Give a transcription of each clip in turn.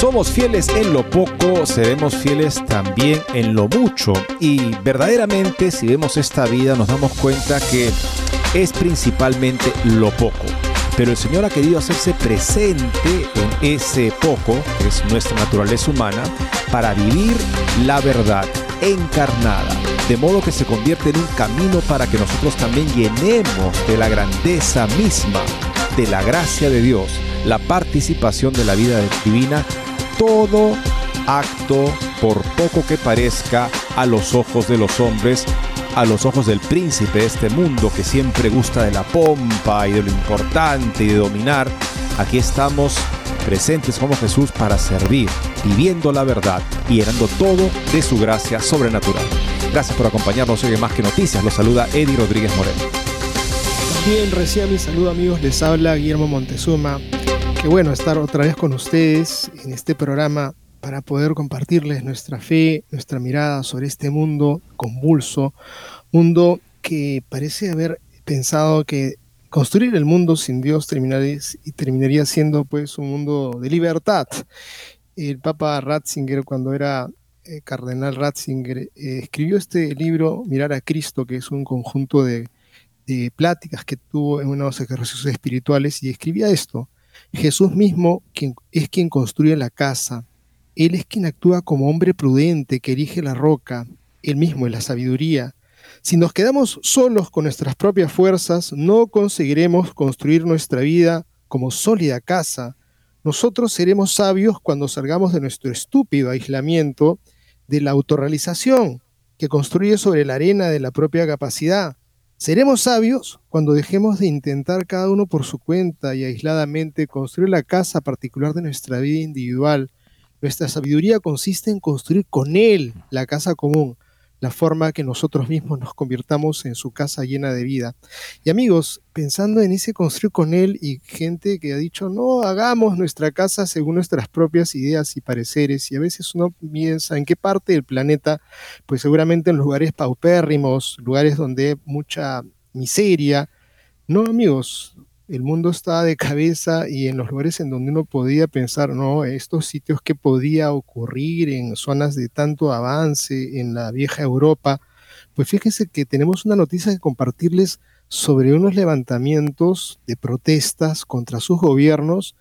Somos fieles en lo poco, seremos fieles también en lo mucho. Y verdaderamente si vemos esta vida nos damos cuenta que es principalmente lo poco. Pero el Señor ha querido hacerse presente en ese poco, que es nuestra naturaleza humana, para vivir la verdad encarnada, de modo que se convierte en un camino para que nosotros también llenemos de la grandeza misma, de la gracia de Dios, la participación de la vida divina, todo acto, por poco que parezca a los ojos de los hombres, a los ojos del príncipe de este mundo que siempre gusta de la pompa y de lo importante y de dominar, aquí estamos presentes como Jesús para servir, viviendo la verdad y llenando todo de su gracia sobrenatural. Gracias por acompañarnos hoy en Más que Noticias. Los saluda Eddie Rodríguez Moreno. Bien, recién mi saludo amigos, les habla Guillermo Montezuma. Qué bueno estar otra vez con ustedes en este programa para poder compartirles nuestra fe, nuestra mirada sobre este mundo convulso, mundo que parece haber pensado que construir el mundo sin Dios terminaría, siendo pues un mundo de libertad. El Papa Ratzinger, cuando era eh, cardenal Ratzinger, eh, escribió este libro, Mirar a Cristo, que es un conjunto de, de pláticas que tuvo en unos ejercicios espirituales, y escribía esto. Jesús mismo es quien construye la casa. Él es quien actúa como hombre prudente que erige la roca. Él mismo es la sabiduría. Si nos quedamos solos con nuestras propias fuerzas, no conseguiremos construir nuestra vida como sólida casa. Nosotros seremos sabios cuando salgamos de nuestro estúpido aislamiento de la autorrealización que construye sobre la arena de la propia capacidad. Seremos sabios cuando dejemos de intentar cada uno por su cuenta y aisladamente construir la casa particular de nuestra vida individual. Nuestra sabiduría consiste en construir con Él la casa común la forma que nosotros mismos nos convirtamos en su casa llena de vida. Y amigos, pensando en ese construir con él y gente que ha dicho, no, hagamos nuestra casa según nuestras propias ideas y pareceres, y a veces uno piensa en qué parte del planeta, pues seguramente en lugares paupérrimos, lugares donde hay mucha miseria. No, amigos, el mundo estaba de cabeza y en los lugares en donde uno podía pensar, no, estos sitios que podía ocurrir en zonas de tanto avance en la vieja Europa, pues fíjense que tenemos una noticia que compartirles sobre unos levantamientos de protestas contra sus gobiernos.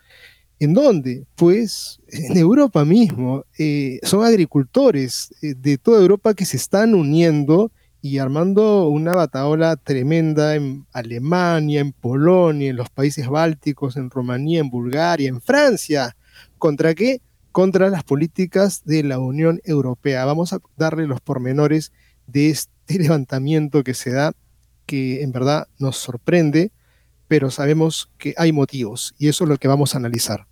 ¿En dónde? Pues en Europa mismo. Eh, son agricultores eh, de toda Europa que se están uniendo y armando una bataola tremenda en Alemania, en Polonia, en los países bálticos, en Rumanía, en Bulgaria, en Francia. ¿Contra qué? Contra las políticas de la Unión Europea. Vamos a darle los pormenores de este levantamiento que se da, que en verdad nos sorprende, pero sabemos que hay motivos y eso es lo que vamos a analizar.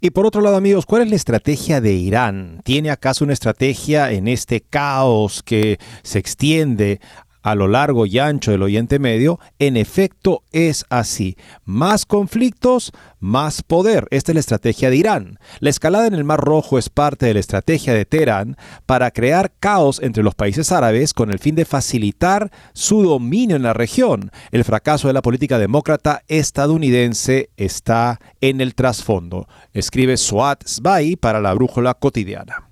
Y por otro lado, amigos, ¿cuál es la estrategia de Irán? ¿Tiene acaso una estrategia en este caos que se extiende a lo largo y ancho del Oriente Medio, en efecto es así. Más conflictos, más poder. Esta es la estrategia de Irán. La escalada en el Mar Rojo es parte de la estrategia de Teherán para crear caos entre los países árabes con el fin de facilitar su dominio en la región. El fracaso de la política demócrata estadounidense está en el trasfondo. Escribe Suat Sbai para la Brújula Cotidiana.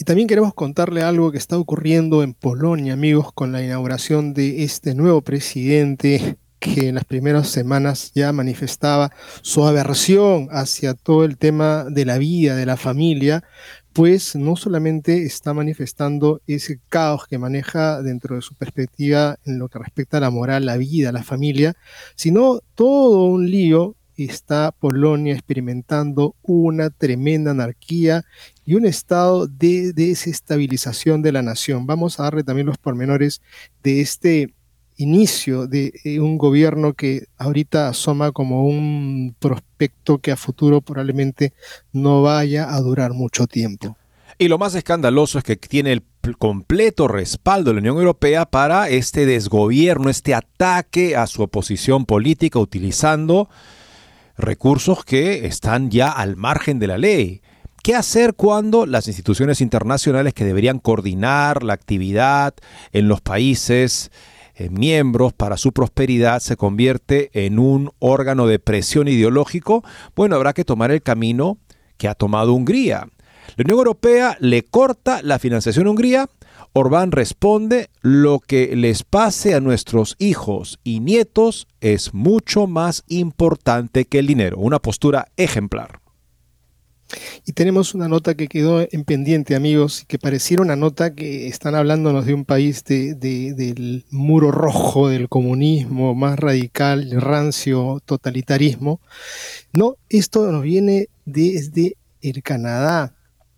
Y también queremos contarle algo que está ocurriendo en Polonia, amigos, con la inauguración de este nuevo presidente que en las primeras semanas ya manifestaba su aversión hacia todo el tema de la vida, de la familia, pues no solamente está manifestando ese caos que maneja dentro de su perspectiva en lo que respecta a la moral, la vida, la familia, sino todo un lío. Está Polonia experimentando una tremenda anarquía y un estado de desestabilización de la nación. Vamos a darle también los pormenores de este inicio de eh, un gobierno que ahorita asoma como un prospecto que a futuro probablemente no vaya a durar mucho tiempo. Y lo más escandaloso es que tiene el completo respaldo de la Unión Europea para este desgobierno, este ataque a su oposición política utilizando recursos que están ya al margen de la ley. ¿Qué hacer cuando las instituciones internacionales que deberían coordinar la actividad en los países eh, miembros para su prosperidad se convierte en un órgano de presión ideológico? Bueno, habrá que tomar el camino que ha tomado Hungría. La Unión Europea le corta la financiación a Hungría Orbán responde, lo que les pase a nuestros hijos y nietos es mucho más importante que el dinero. Una postura ejemplar. Y tenemos una nota que quedó en pendiente, amigos, que pareciera una nota que están hablándonos de un país del muro rojo del comunismo más radical, rancio, totalitarismo. No, esto nos viene desde el Canadá.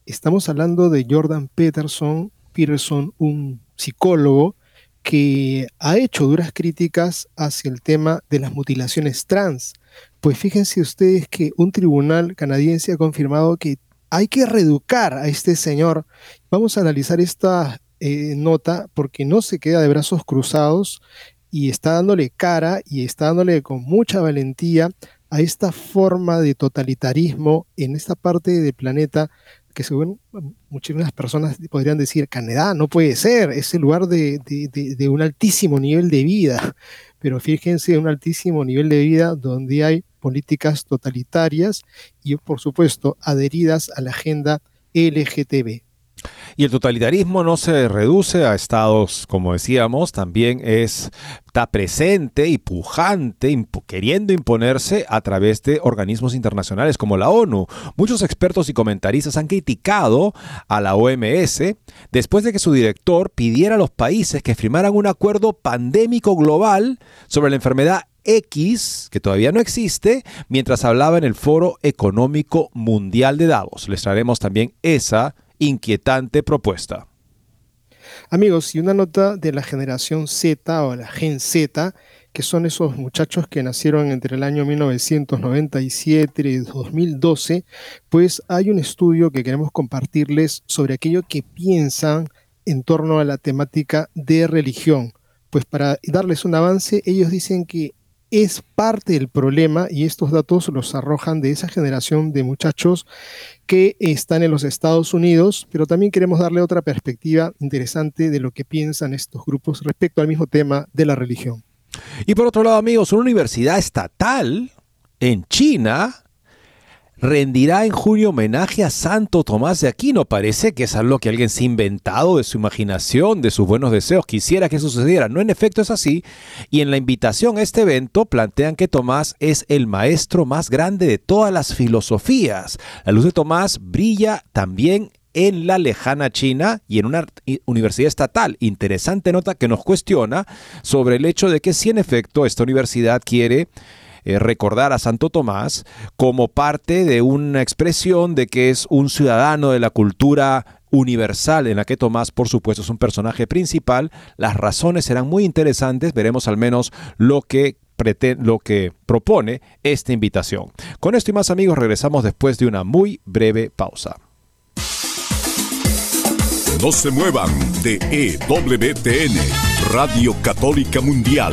Estamos hablando de Jordan Peterson, Peterson, un psicólogo que ha hecho duras críticas hacia el tema de las mutilaciones trans. Pues fíjense ustedes que un tribunal canadiense ha confirmado que hay que reeducar a este señor. Vamos a analizar esta eh, nota porque no se queda de brazos cruzados y está dándole cara y está dándole con mucha valentía a esta forma de totalitarismo en esta parte del planeta que según muchísimas personas podrían decir, Canadá no puede ser, es el lugar de, un altísimo nivel de vida, pero fíjense, un altísimo nivel de vida donde hay políticas totalitarias y por supuesto adheridas a la agenda LGTB. Y el totalitarismo no se reduce a estados, como decíamos, también es, está presente y pujante, queriendo imponerse a través de organismos internacionales como la ONU. Muchos expertos y comentaristas han criticado a la OMS después de que su director pidiera a los países que firmaran un acuerdo pandémico global sobre la enfermedad X, que todavía no existe, mientras hablaba en el Foro Económico Mundial de Davos. Les traeremos también esa inquietante propuesta. Amigos, y una nota de la generación Z o la Gen Z, que son esos muchachos que nacieron entre el año 1997 y 2012, pues hay un estudio que queremos compartirles sobre aquello que piensan en torno a la temática de religión. Pues para darles un avance, ellos dicen que es parte del problema y estos datos los arrojan de esa generación de muchachos que están en los Estados Unidos, pero también queremos darle otra perspectiva interesante de lo que piensan estos grupos respecto al mismo tema de la religión. Y por otro lado, amigos, una universidad estatal en China rendirá en junio homenaje a Santo Tomás de Aquino. Parece que es algo que alguien se ha inventado de su imaginación, de sus buenos deseos. Quisiera que sucediera. No, en efecto es así. Y en la invitación a este evento plantean que Tomás es el maestro más grande de todas las filosofías. La luz de Tomás brilla también en la lejana China y en una universidad estatal. Interesante nota que nos cuestiona sobre el hecho de que si en efecto esta universidad quiere eh, recordar a Santo Tomás como parte de una expresión de que es un ciudadano de la cultura universal en la que Tomás, por supuesto, es un personaje principal. Las razones serán muy interesantes, veremos al menos lo que lo que propone esta invitación. Con esto y más amigos regresamos después de una muy breve pausa. No se muevan de EWTN, Radio Católica Mundial.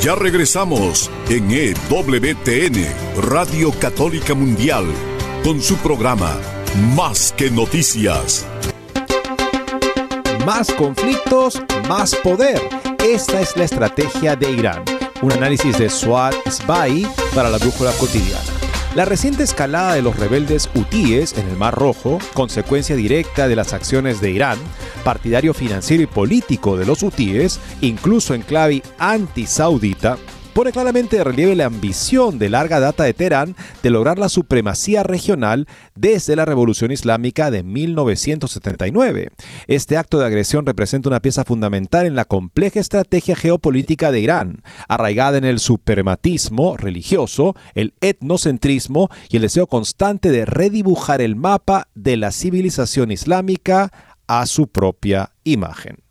Ya regresamos en EWTN, Radio Católica Mundial, con su programa Más que Noticias. Más conflictos, más poder. Esta es la estrategia de Irán. Un análisis de Swat Sbai para la brújula cotidiana. La reciente escalada de los rebeldes hutíes en el Mar Rojo, consecuencia directa de las acciones de Irán, partidario financiero y político de los hutíes, incluso en clave anti-saudita, pone claramente de relieve la ambición de larga data de Teherán de lograr la supremacía regional desde la Revolución Islámica de 1979. Este acto de agresión representa una pieza fundamental en la compleja estrategia geopolítica de Irán, arraigada en el suprematismo religioso, el etnocentrismo y el deseo constante de redibujar el mapa de la civilización islámica a su propia imagen.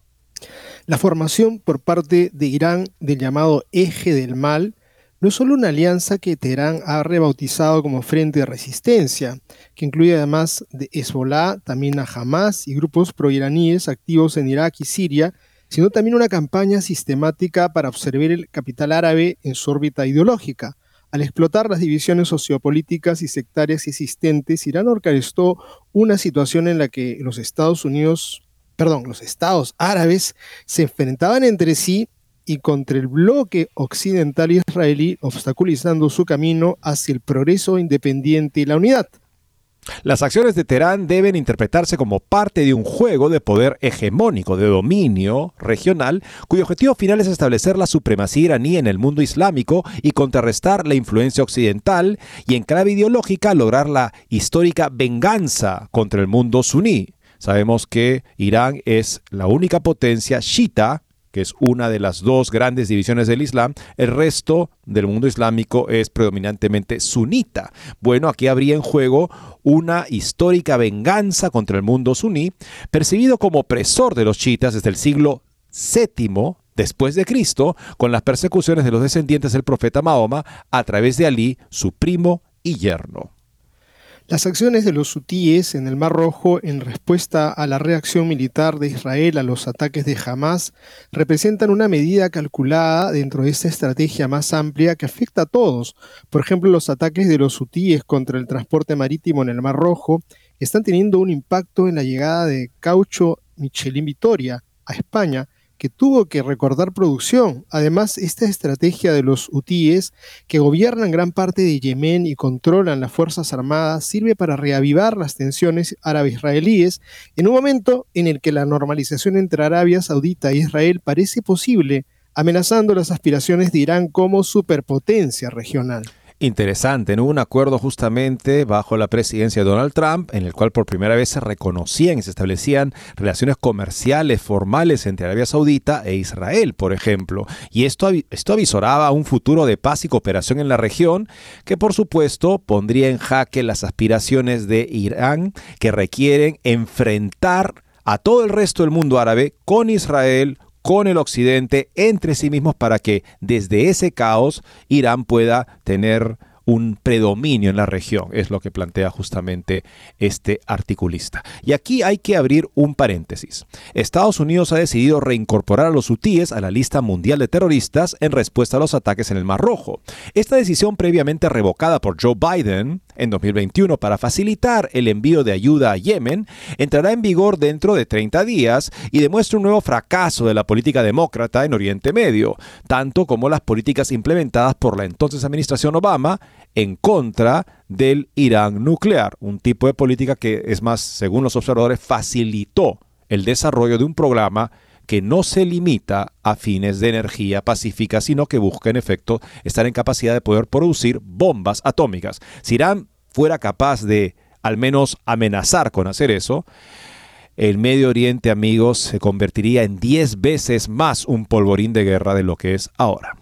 La formación por parte de Irán del llamado Eje del Mal no es solo una alianza que Teherán ha rebautizado como Frente de Resistencia, que incluye además de Hezbollah, también a Hamas y grupos proiraníes activos en Irak y Siria, sino también una campaña sistemática para observar el capital árabe en su órbita ideológica. Al explotar las divisiones sociopolíticas y sectarias existentes, Irán orquestó una situación en la que los Estados Unidos perdón, los estados árabes se enfrentaban entre sí y contra el bloque occidental israelí, obstaculizando su camino hacia el progreso independiente y la unidad. Las acciones de Teherán deben interpretarse como parte de un juego de poder hegemónico, de dominio regional, cuyo objetivo final es establecer la supremacía iraní en el mundo islámico y contrarrestar la influencia occidental y en clave ideológica lograr la histórica venganza contra el mundo suní. Sabemos que Irán es la única potencia shita, que es una de las dos grandes divisiones del Islam, el resto del mundo islámico es predominantemente sunita. Bueno, aquí habría en juego una histórica venganza contra el mundo suní, percibido como opresor de los chiitas desde el siglo VII después de Cristo, con las persecuciones de los descendientes del profeta Mahoma a través de Ali, su primo y yerno. Las acciones de los hutíes en el Mar Rojo en respuesta a la reacción militar de Israel a los ataques de Hamas representan una medida calculada dentro de esta estrategia más amplia que afecta a todos. Por ejemplo, los ataques de los hutíes contra el transporte marítimo en el Mar Rojo están teniendo un impacto en la llegada de caucho Michelin Vitoria a España, que tuvo que recordar producción. Además, esta estrategia de los hutíes, que gobiernan gran parte de Yemen y controlan las Fuerzas Armadas, sirve para reavivar las tensiones árabe-israelíes en un momento en el que la normalización entre Arabia Saudita e Israel parece posible, amenazando las aspiraciones de Irán como superpotencia regional interesante. ¿no? Hubo un acuerdo justamente bajo la presidencia de Donald Trump en el cual por primera vez se reconocían y se establecían relaciones comerciales formales entre Arabia Saudita e Israel, por ejemplo. Y esto, esto avisoraba un futuro de paz y cooperación en la región que por supuesto pondría en jaque las aspiraciones de Irán que requieren enfrentar a todo el resto del mundo árabe con Israel, con el occidente entre sí mismos para que desde ese caos Irán pueda tener un predominio en la región, es lo que plantea justamente este articulista. Y aquí hay que abrir un paréntesis. Estados Unidos ha decidido reincorporar a los hutíes a la lista mundial de terroristas en respuesta a los ataques en el Mar Rojo. Esta decisión previamente revocada por Joe Biden en 2021 para facilitar el envío de ayuda a Yemen entrará en vigor dentro de 30 días y demuestra un nuevo fracaso de la política demócrata en Oriente Medio, tanto como las políticas implementadas por la entonces administración Obama en contra del Irán nuclear, un tipo de política que es más, según los observadores, facilitó el desarrollo de un programa que no se limita a fines de energía pacífica, sino que busca en efecto estar en capacidad de poder producir bombas atómicas. Si Irán fuera capaz de al menos amenazar con hacer eso, el Medio Oriente, amigos, se convertiría en 10 veces más un polvorín de guerra de lo que es ahora.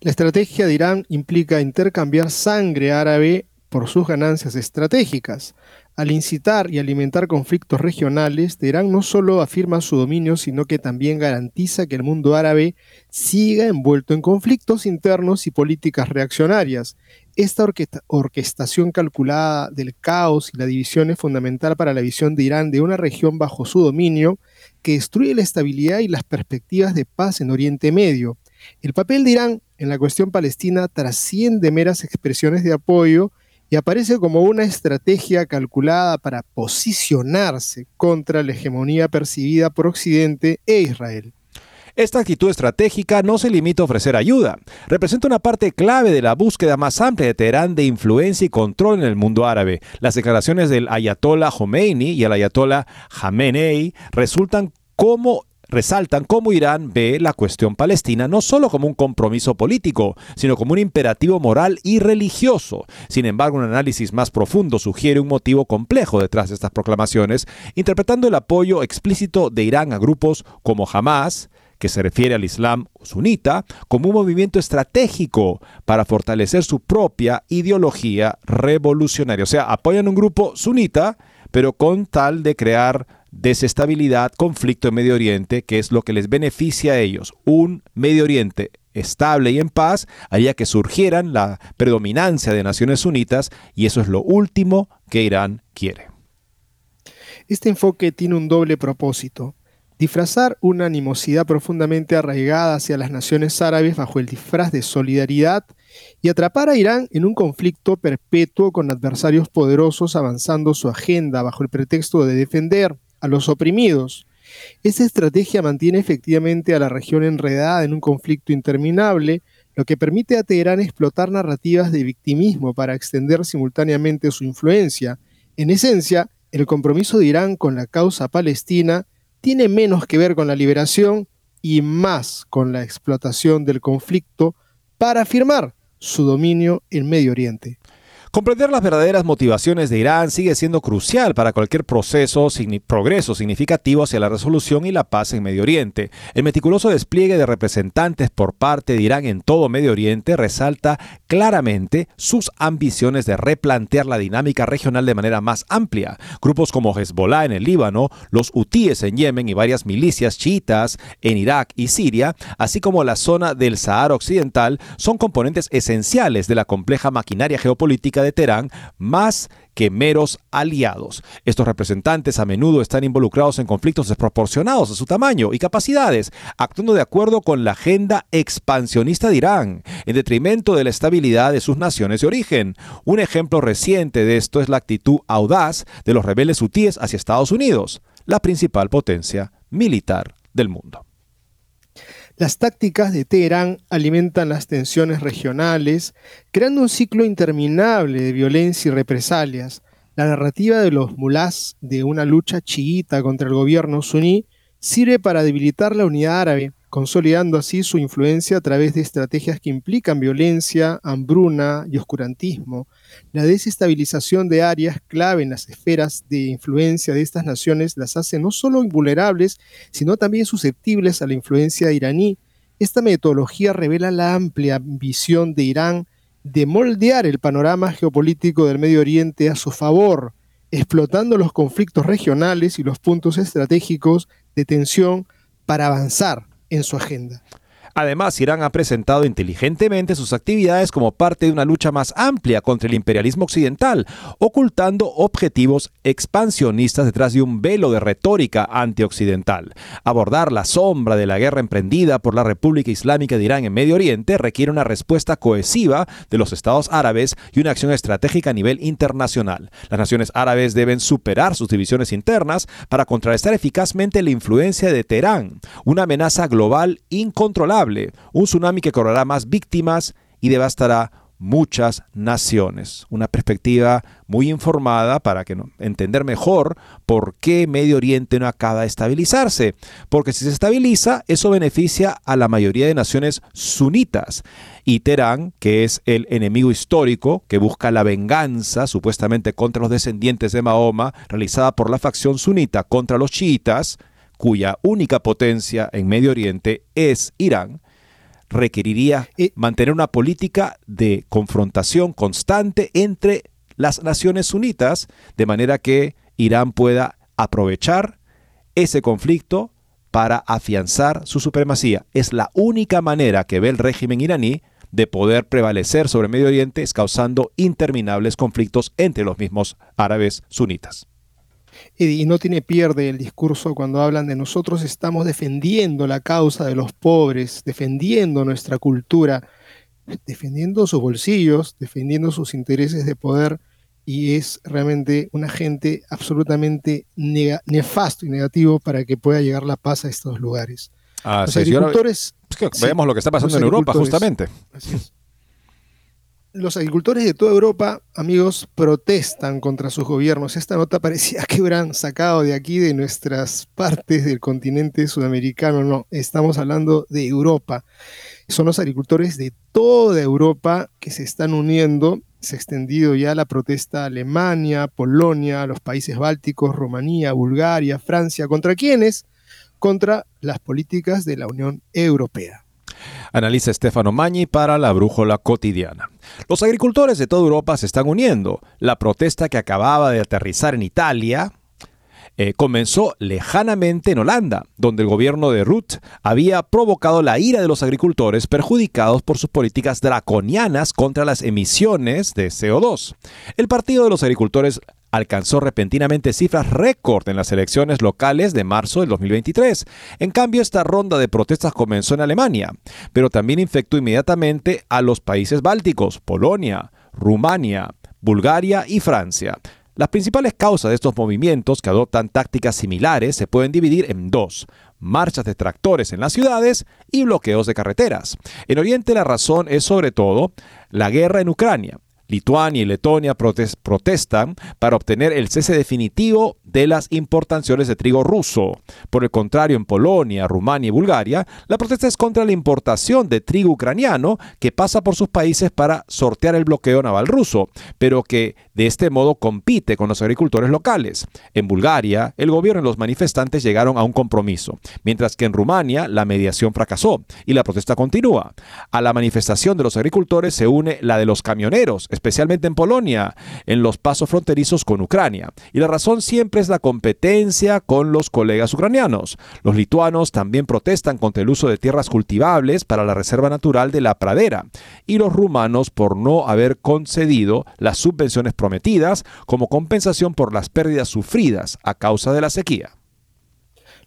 La estrategia de Irán implica intercambiar sangre árabe por sus ganancias estratégicas. Al incitar y alimentar conflictos regionales, Teherán no solo afirma su dominio, sino que también garantiza que el mundo árabe siga envuelto en conflictos internos y políticas reaccionarias. Esta orquestación calculada del caos y la división es fundamental para la visión de Irán de una región bajo su dominio que destruye la estabilidad y las perspectivas de paz en Oriente Medio. El papel de Irán en la cuestión palestina trasciende meras expresiones de apoyo y aparece como una estrategia calculada para posicionarse contra la hegemonía percibida por Occidente e Israel. Esta actitud estratégica no se limita a ofrecer ayuda, representa una parte clave de la búsqueda más amplia de Teherán de influencia y control en el mundo árabe. Las declaraciones del ayatollah Khomeini y el ayatollah Khamenei resultan como resaltan cómo Irán ve la cuestión palestina no solo como un compromiso político, sino como un imperativo moral y religioso. Sin embargo, un análisis más profundo sugiere un motivo complejo detrás de estas proclamaciones, interpretando el apoyo explícito de Irán a grupos como Hamas, que se refiere al Islam sunita, como un movimiento estratégico para fortalecer su propia ideología revolucionaria. O sea, apoyan un grupo sunita, pero con tal de crear desestabilidad, conflicto en Medio Oriente, que es lo que les beneficia a ellos. Un Medio Oriente estable y en paz haría que surgieran la predominancia de naciones sunitas y eso es lo último que Irán quiere. Este enfoque tiene un doble propósito. Disfrazar una animosidad profundamente arraigada hacia las naciones árabes bajo el disfraz de solidaridad y atrapar a Irán en un conflicto perpetuo con adversarios poderosos avanzando su agenda bajo el pretexto de defender a los oprimidos. Esa estrategia mantiene efectivamente a la región enredada en un conflicto interminable, lo que permite a Teherán explotar narrativas de victimismo para extender simultáneamente su influencia. En esencia, el compromiso de Irán con la causa palestina tiene menos que ver con la liberación y más con la explotación del conflicto para afirmar su dominio en Medio Oriente. Comprender las verdaderas motivaciones de Irán sigue siendo crucial para cualquier proceso, progreso significativo hacia la resolución y la paz en Medio Oriente. El meticuloso despliegue de representantes por parte de Irán en todo Medio Oriente resalta claramente sus ambiciones de replantear la dinámica regional de manera más amplia. Grupos como Hezbollah en el Líbano, los hutíes en Yemen y varias milicias chiitas en Irak y Siria, así como la zona del Sahara Occidental, son componentes esenciales de la compleja maquinaria geopolítica de Teherán más que meros aliados. Estos representantes a menudo están involucrados en conflictos desproporcionados a su tamaño y capacidades, actuando de acuerdo con la agenda expansionista de Irán, en detrimento de la estabilidad de sus naciones de origen. Un ejemplo reciente de esto es la actitud audaz de los rebeldes hutíes hacia Estados Unidos, la principal potencia militar del mundo. Las tácticas de Teherán alimentan las tensiones regionales, creando un ciclo interminable de violencia y represalias. La narrativa de los mulás de una lucha chiita contra el gobierno suní sirve para debilitar la unidad árabe, consolidando así su influencia a través de estrategias que implican violencia, hambruna y oscurantismo. La desestabilización de áreas clave en las esferas de influencia de estas naciones las hace no solo invulnerables, sino también susceptibles a la influencia iraní. Esta metodología revela la amplia visión de Irán de moldear el panorama geopolítico del Medio Oriente a su favor, explotando los conflictos regionales y los puntos estratégicos de tensión para avanzar en su agenda. Además, Irán ha presentado inteligentemente sus actividades como parte de una lucha más amplia contra el imperialismo occidental, ocultando objetivos expansionistas detrás de un velo de retórica antioccidental. Abordar la sombra de la guerra emprendida por la República Islámica de Irán en Medio Oriente requiere una respuesta cohesiva de los estados árabes y una acción estratégica a nivel internacional. Las naciones árabes deben superar sus divisiones internas para contrarrestar eficazmente la influencia de Teherán, una amenaza global incontrolable un tsunami que cobrará más víctimas y devastará muchas naciones. Una perspectiva muy informada para que entender mejor por qué Medio Oriente no acaba de estabilizarse. Porque si se estabiliza, eso beneficia a la mayoría de naciones sunitas. Y Teherán, que es el enemigo histórico que busca la venganza supuestamente contra los descendientes de Mahoma, realizada por la facción sunita contra los chiitas, cuya única potencia en Medio Oriente es Irán, requeriría mantener una política de confrontación constante entre las naciones sunitas, de manera que Irán pueda aprovechar ese conflicto para afianzar su supremacía. Es la única manera que ve el régimen iraní de poder prevalecer sobre Medio Oriente, causando interminables conflictos entre los mismos árabes sunitas y no tiene pierde el discurso cuando hablan de nosotros estamos defendiendo la causa de los pobres, defendiendo nuestra cultura, defendiendo sus bolsillos, defendiendo sus intereses de poder y es realmente un agente absolutamente nefasto y negativo para que pueda llegar la paz a estos lugares. Ah, los agricultores... veamos lo que está pasando en Europa justamente los agricultores de toda Europa, amigos, protestan contra sus gobiernos. Esta nota parecía que hubieran sacado de aquí, de nuestras partes del continente sudamericano. No, estamos hablando de Europa. Son los agricultores de toda Europa que se están uniendo. Se ha extendido ya la protesta a Alemania, Polonia, los países bálticos, Rumanía, Bulgaria, Francia. ¿Contra quiénes? Contra las políticas de la Unión Europea. Analiza Stefano Magni para la Brújula Cotidiana. Los agricultores de toda Europa se están uniendo. La protesta que acababa de aterrizar en Italia, eh, comenzó lejanamente en Holanda, donde el gobierno de Ruth había provocado la ira de los agricultores perjudicados por sus políticas draconianas contra las emisiones de CO2. El Partido de los Agricultores alcanzó repentinamente cifras récord en las elecciones locales de marzo del 2023. En cambio, esta ronda de protestas comenzó en Alemania, pero también infectó inmediatamente a los países bálticos, Polonia, Rumania, Bulgaria y Francia. Las principales causas de estos movimientos que adoptan tácticas similares se pueden dividir en dos, marchas de tractores en las ciudades y bloqueos de carreteras. En Oriente la razón es sobre todo la guerra en Ucrania, Lituania y Letonia protestan para obtener el cese definitivo de las importaciones de trigo ruso. Por el contrario, en Polonia, Rumania y Bulgaria, la protesta es contra la importación de trigo ucraniano que pasa por sus países para sortear el bloqueo naval ruso, pero que de este modo compite con los agricultores locales. En Bulgaria, el gobierno y los manifestantes llegaron a un compromiso, mientras que en Rumania la mediación fracasó y la protesta continúa. A la manifestación de los agricultores se une la de los camioneros, especialmente en Polonia, en los pasos fronterizos con Ucrania. Y la razón siempre es la competencia con los colegas ucranianos. Los lituanos también protestan contra el uso de tierras cultivables para la reserva natural de la pradera. Y los rumanos por no haber concedido las subvenciones prometidas como compensación por las pérdidas sufridas a causa de la sequía.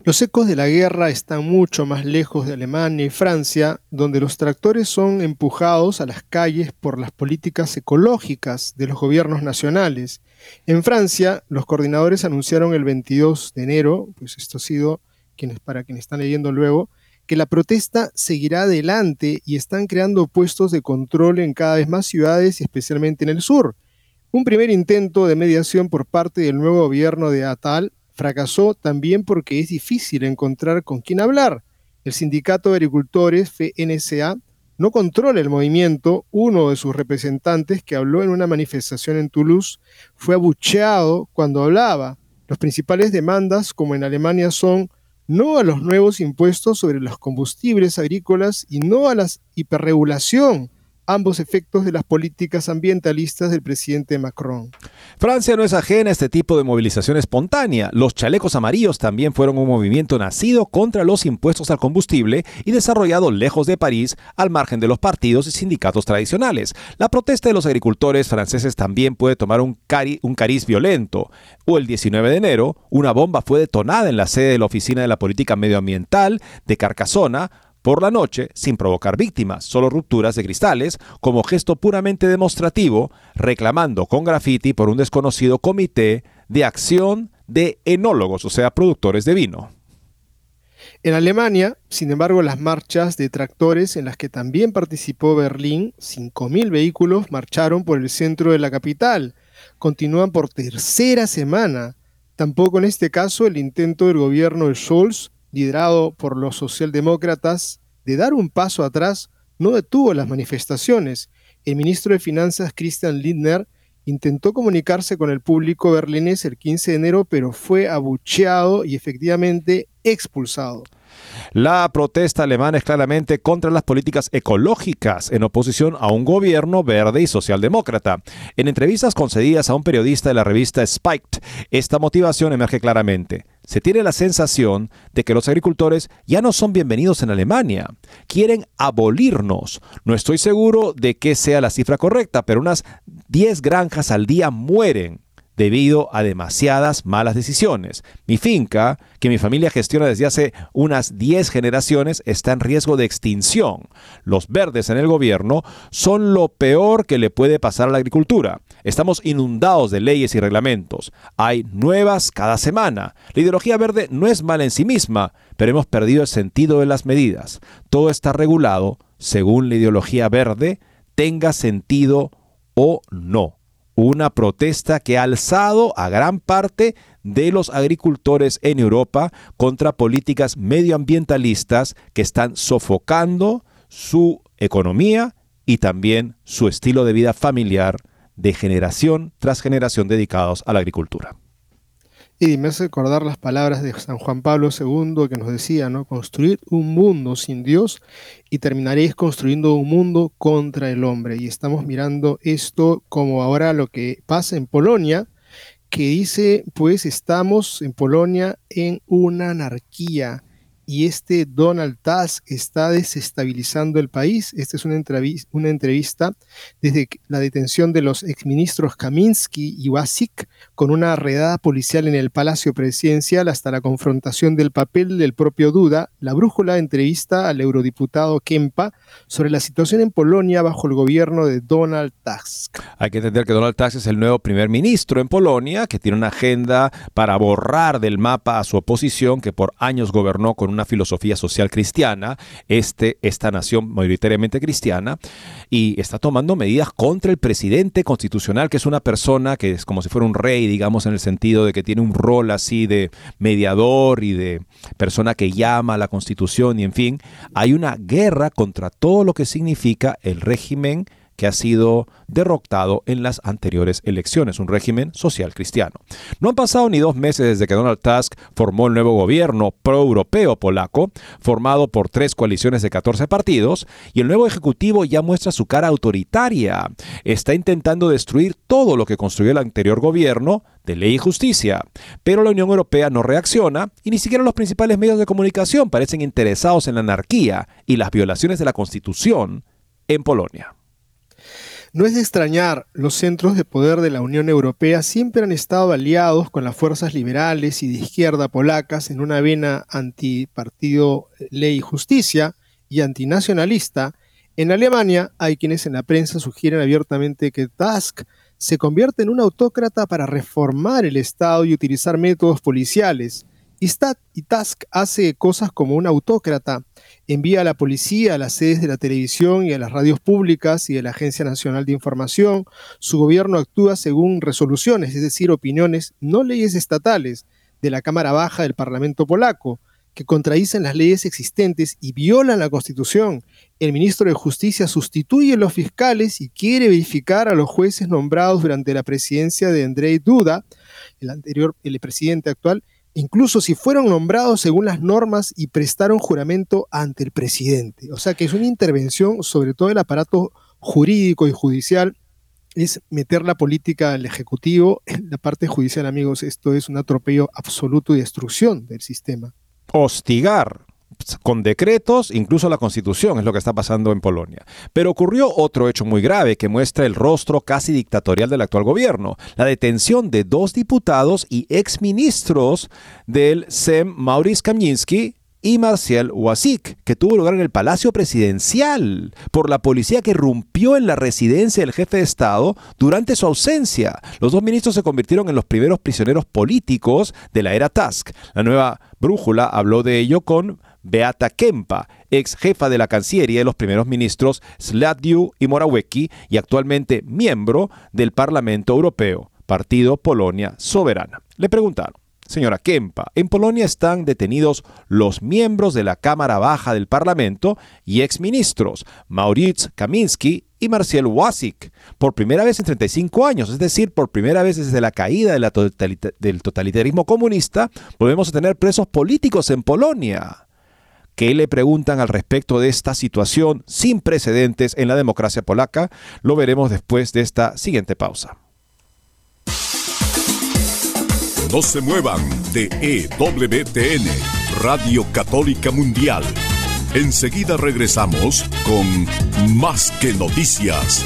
Los ecos de la guerra están mucho más lejos de Alemania y Francia, donde los tractores son empujados a las calles por las políticas ecológicas de los gobiernos nacionales. En Francia, los coordinadores anunciaron el 22 de enero, pues esto ha sido para quienes están leyendo luego, que la protesta seguirá adelante y están creando puestos de control en cada vez más ciudades especialmente en el sur. Un primer intento de mediación por parte del nuevo gobierno de Atal fracasó también porque es difícil encontrar con quién hablar. El sindicato de agricultores, FNSA, no controla el movimiento. Uno de sus representantes, que habló en una manifestación en Toulouse, fue abucheado cuando hablaba. Las principales demandas, como en Alemania, son no a los nuevos impuestos sobre los combustibles agrícolas y no a la hiperregulación ambos efectos de las políticas ambientalistas del presidente Macron. Francia no es ajena a este tipo de movilización espontánea. Los chalecos amarillos también fueron un movimiento nacido contra los impuestos al combustible y desarrollado lejos de París, al margen de los partidos y sindicatos tradicionales. La protesta de los agricultores franceses también puede tomar un, un cariz violento. O el 19 de enero, una bomba fue detonada en la sede de la Oficina de la Política Medioambiental de Carcasona, por la noche sin provocar víctimas, solo rupturas de cristales, como gesto puramente demostrativo, reclamando con graffiti por un desconocido comité de acción de enólogos, o sea, productores de vino. En Alemania, sin embargo, las marchas de tractores en las que también participó Berlín, 5.000 vehículos marcharon por el centro de la capital. Continúan por tercera semana. Tampoco en este caso el intento del gobierno de Scholz, liderado por los socialdemócratas, de dar un paso atrás, no detuvo las manifestaciones. El ministro de Finanzas, Christian Lindner, intentó comunicarse con el público berlinés el 15 de enero, pero fue abucheado y efectivamente expulsado. La protesta alemana es claramente contra las políticas ecológicas, en oposición a un gobierno verde y socialdemócrata. En entrevistas concedidas a un periodista de la revista Spiked, esta motivación emerge claramente. Se tiene la sensación de que los agricultores ya no son bienvenidos en Alemania. Quieren abolirnos. No estoy seguro de que sea la cifra correcta, pero unas 10 granjas al día mueren debido a demasiadas malas decisiones. Mi finca, que mi familia gestiona desde hace unas 10 generaciones, está en riesgo de extinción. Los verdes en el gobierno son lo peor que le puede pasar a la agricultura. Estamos inundados de leyes y reglamentos. Hay nuevas cada semana. La ideología verde no es mala en sí misma, pero hemos perdido el sentido de las medidas. Todo está regulado según la ideología verde tenga sentido o no una protesta que ha alzado a gran parte de los agricultores en Europa contra políticas medioambientalistas que están sofocando su economía y también su estilo de vida familiar de generación tras generación dedicados a la agricultura. Y me hace recordar las palabras de San Juan Pablo II que nos decía, ¿no? Construir un mundo sin Dios y terminaréis construyendo un mundo contra el hombre. Y estamos mirando esto como ahora lo que pasa en Polonia, que dice, pues estamos en Polonia en una anarquía y este Donald Tusk está desestabilizando el país. Esta es una, una entrevista desde la detención de los exministros Kaminsky y Wasik con una redada policial en el Palacio Presidencial hasta la confrontación del papel del propio Duda. La brújula entrevista al eurodiputado Kempa sobre la situación en Polonia bajo el gobierno de Donald Tusk. Hay que entender que Donald Tusk es el nuevo primer ministro en Polonia que tiene una agenda para borrar del mapa a su oposición que por años gobernó con una filosofía social cristiana, este, esta nación mayoritariamente cristiana, y está tomando medidas contra el presidente constitucional, que es una persona que es como si fuera un rey, digamos, en el sentido de que tiene un rol así de mediador y de persona que llama a la constitución, y en fin, hay una guerra contra todo lo que significa el régimen que ha sido derrotado en las anteriores elecciones, un régimen social cristiano. No han pasado ni dos meses desde que Donald Tusk formó el nuevo gobierno pro-europeo polaco, formado por tres coaliciones de 14 partidos, y el nuevo ejecutivo ya muestra su cara autoritaria. Está intentando destruir todo lo que construyó el anterior gobierno de ley y justicia. Pero la Unión Europea no reacciona y ni siquiera los principales medios de comunicación parecen interesados en la anarquía y las violaciones de la Constitución en Polonia. No es de extrañar, los centros de poder de la Unión Europea siempre han estado aliados con las fuerzas liberales y de izquierda polacas en una vena antipartido ley y justicia y antinacionalista. En Alemania hay quienes en la prensa sugieren abiertamente que Tusk se convierte en un autócrata para reformar el Estado y utilizar métodos policiales. Y, y Tusk hace cosas como un autócrata envía a la policía a las sedes de la televisión y a las radios públicas y de la Agencia Nacional de Información. Su gobierno actúa según resoluciones, es decir, opiniones, no leyes estatales, de la Cámara Baja del Parlamento polaco, que contradicen las leyes existentes y violan la Constitución. El ministro de Justicia sustituye a los fiscales y quiere verificar a los jueces nombrados durante la presidencia de Andrei Duda, el anterior, el presidente actual, incluso si fueron nombrados según las normas y prestaron juramento ante el presidente. O sea que es una intervención sobre todo el aparato jurídico y judicial, es meter la política al Ejecutivo. En la parte judicial, amigos, esto es un atropello absoluto y destrucción del sistema. Hostigar con decretos, incluso la constitución, es lo que está pasando en Polonia. Pero ocurrió otro hecho muy grave que muestra el rostro casi dictatorial del actual gobierno, la detención de dos diputados y exministros del SEM, Maurice Kamiński y Marcial Wasik, que tuvo lugar en el Palacio Presidencial por la policía que irrumpió en la residencia del jefe de Estado durante su ausencia. Los dos ministros se convirtieron en los primeros prisioneros políticos de la era Tusk. La nueva brújula habló de ello con Beata Kempa, ex jefa de la Cancillería de los primeros ministros Sladju y Morawiecki y actualmente miembro del Parlamento Europeo, Partido Polonia Soberana. Le preguntaron, señora Kempa, en Polonia están detenidos los miembros de la Cámara Baja del Parlamento y exministros Maurice Kaminski y Marcel Wasik, por primera vez en 35 años, es decir, por primera vez desde la caída del totalitarismo comunista, volvemos a tener presos políticos en Polonia. ¿Qué le preguntan al respecto de esta situación sin precedentes en la democracia polaca? Lo veremos después de esta siguiente pausa. No se muevan de EWTN, Radio Católica Mundial. Enseguida regresamos con Más que Noticias.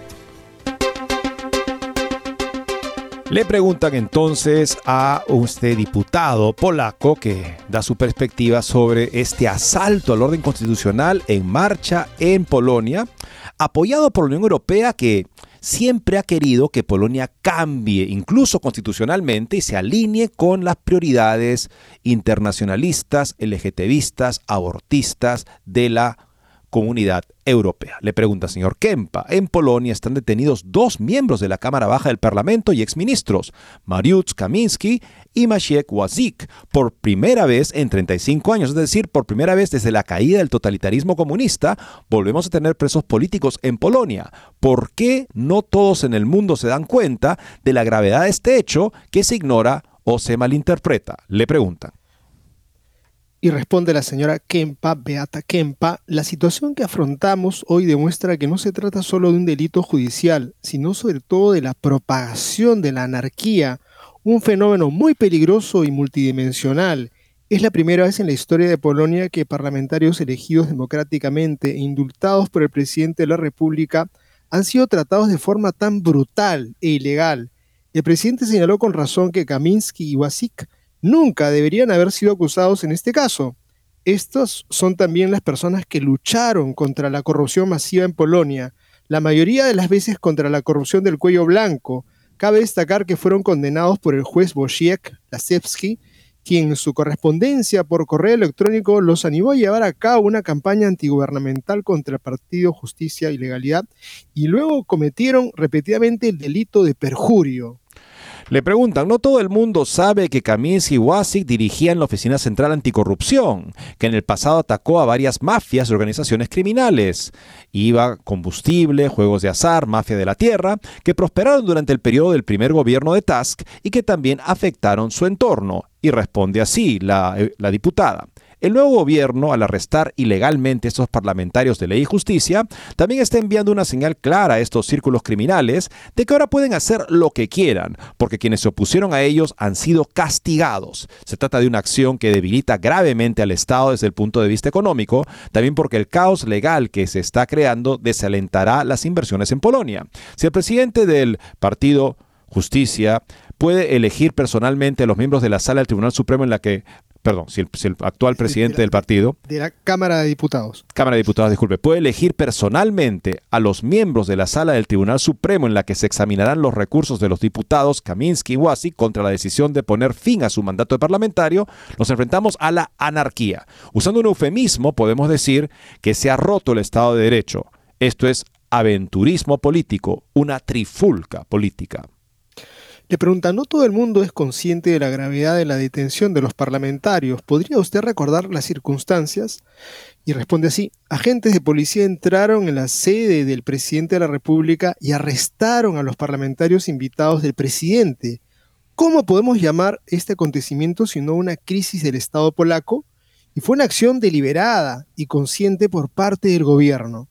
Le preguntan entonces a usted diputado polaco que da su perspectiva sobre este asalto al orden constitucional en marcha en Polonia, apoyado por la Unión Europea que siempre ha querido que Polonia cambie, incluso constitucionalmente, y se alinee con las prioridades internacionalistas, LGTBistas, abortistas de la comunidad europea. Le pregunta señor Kempa, en Polonia están detenidos dos miembros de la Cámara Baja del Parlamento y exministros, Mariusz Kaminski y Maciek Wazik, por primera vez en 35 años, es decir, por primera vez desde la caída del totalitarismo comunista, volvemos a tener presos políticos en Polonia. ¿Por qué no todos en el mundo se dan cuenta de la gravedad de este hecho que se ignora o se malinterpreta? Le preguntan. Y responde la señora Kempa, Beata Kempa, la situación que afrontamos hoy demuestra que no se trata solo de un delito judicial, sino sobre todo de la propagación de la anarquía, un fenómeno muy peligroso y multidimensional. Es la primera vez en la historia de Polonia que parlamentarios elegidos democráticamente e indultados por el presidente de la República han sido tratados de forma tan brutal e ilegal. El presidente señaló con razón que Kaminski y Wasik nunca deberían haber sido acusados en este caso. Estas son también las personas que lucharon contra la corrupción masiva en Polonia, la mayoría de las veces contra la corrupción del cuello blanco. Cabe destacar que fueron condenados por el juez Wojciech Lasewski, quien en su correspondencia por correo electrónico los animó a llevar a cabo una campaña antigubernamental contra el Partido Justicia y Legalidad y luego cometieron repetidamente el delito de perjurio. Le preguntan, no todo el mundo sabe que Kaminsky y Wasik dirigían la Oficina Central Anticorrupción, que en el pasado atacó a varias mafias y organizaciones criminales. IVA, combustible, juegos de azar, mafia de la tierra, que prosperaron durante el periodo del primer gobierno de Tusk y que también afectaron su entorno. Y responde así la, eh, la diputada. El nuevo gobierno, al arrestar ilegalmente a estos parlamentarios de ley y justicia, también está enviando una señal clara a estos círculos criminales de que ahora pueden hacer lo que quieran, porque quienes se opusieron a ellos han sido castigados. Se trata de una acción que debilita gravemente al Estado desde el punto de vista económico, también porque el caos legal que se está creando desalentará las inversiones en Polonia. Si el presidente del partido Justicia puede elegir personalmente a los miembros de la sala del Tribunal Supremo en la que perdón, si el, actual presidente del partido... De la Cámara de Diputados. Cámara de Diputados, disculpe, puede elegir personalmente a los miembros de la sala del Tribunal Supremo en la que se examinarán los recursos de los diputados Kaminsky y Wasi contra la decisión de poner fin a su mandato de parlamentario, nos enfrentamos a la anarquía. Usando un eufemismo, podemos decir que se ha roto el Estado de Derecho. Esto es aventurismo político, una trifulca política. Le pregunta, no todo el mundo es consciente de la gravedad de la detención de los parlamentarios. ¿Podría usted recordar las circunstancias? Y responde así, agentes de policía entraron en la sede del presidente de la República y arrestaron a los parlamentarios invitados del presidente. ¿Cómo podemos llamar este acontecimiento sino una crisis del Estado polaco? Y fue una acción deliberada y consciente por parte del gobierno.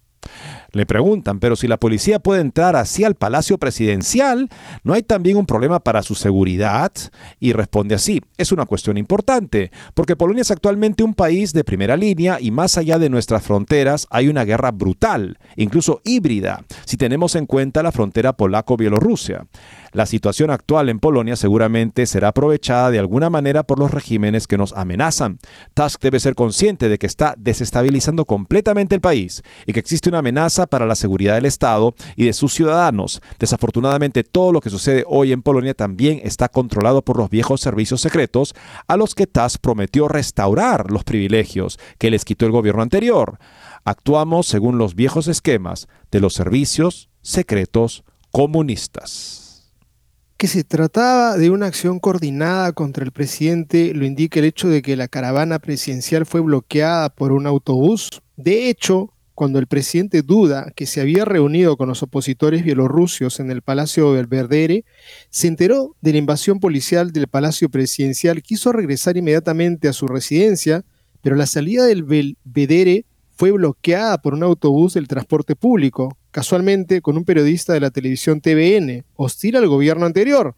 Le preguntan, pero si la policía puede entrar así al Palacio Presidencial, ¿no hay también un problema para su seguridad? Y responde así, es una cuestión importante, porque Polonia es actualmente un país de primera línea y más allá de nuestras fronteras hay una guerra brutal, incluso híbrida, si tenemos en cuenta la frontera polaco-bielorrusia. La situación actual en Polonia seguramente será aprovechada de alguna manera por los regímenes que nos amenazan. Tusk debe ser consciente de que está desestabilizando completamente el país y que existe una amenaza para la seguridad del Estado y de sus ciudadanos. Desafortunadamente, todo lo que sucede hoy en Polonia también está controlado por los viejos servicios secretos a los que Tusk prometió restaurar los privilegios que les quitó el gobierno anterior. Actuamos según los viejos esquemas de los servicios secretos comunistas que se trataba de una acción coordinada contra el presidente lo indica el hecho de que la caravana presidencial fue bloqueada por un autobús. De hecho, cuando el presidente duda que se había reunido con los opositores bielorrusios en el Palacio Belvedere, se enteró de la invasión policial del Palacio Presidencial, quiso regresar inmediatamente a su residencia, pero la salida del Belvedere fue bloqueada por un autobús del transporte público, casualmente con un periodista de la televisión TVN, hostil al gobierno anterior.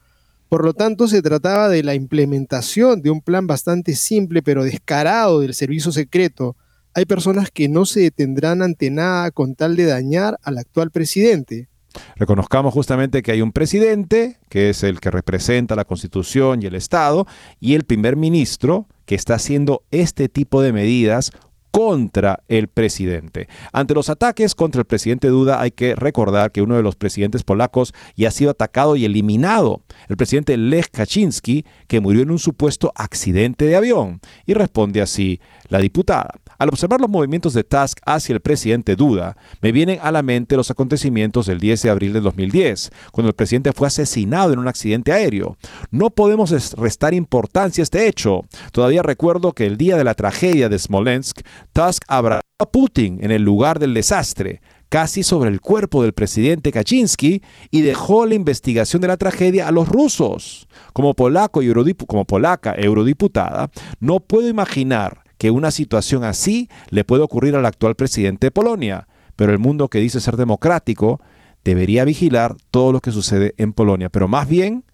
Por lo tanto, se trataba de la implementación de un plan bastante simple pero descarado del servicio secreto. Hay personas que no se detendrán ante nada con tal de dañar al actual presidente. Reconozcamos justamente que hay un presidente, que es el que representa la Constitución y el Estado, y el primer ministro, que está haciendo este tipo de medidas contra el presidente. Ante los ataques contra el presidente Duda hay que recordar que uno de los presidentes polacos ya ha sido atacado y eliminado, el presidente Lech Kaczynski, que murió en un supuesto accidente de avión. Y responde así la diputada. Al observar los movimientos de Tusk hacia el presidente Duda, me vienen a la mente los acontecimientos del 10 de abril de 2010, cuando el presidente fue asesinado en un accidente aéreo. No podemos restar importancia a este hecho. Todavía recuerdo que el día de la tragedia de Smolensk, Tusk abrazó a Putin en el lugar del desastre, casi sobre el cuerpo del presidente Kaczynski y dejó la investigación de la tragedia a los rusos. Como polaco y como polaca eurodiputada, no puedo imaginar que una situación así le puede ocurrir al actual presidente de Polonia, pero el mundo que dice ser democrático debería vigilar todo lo que sucede en Polonia, pero más bien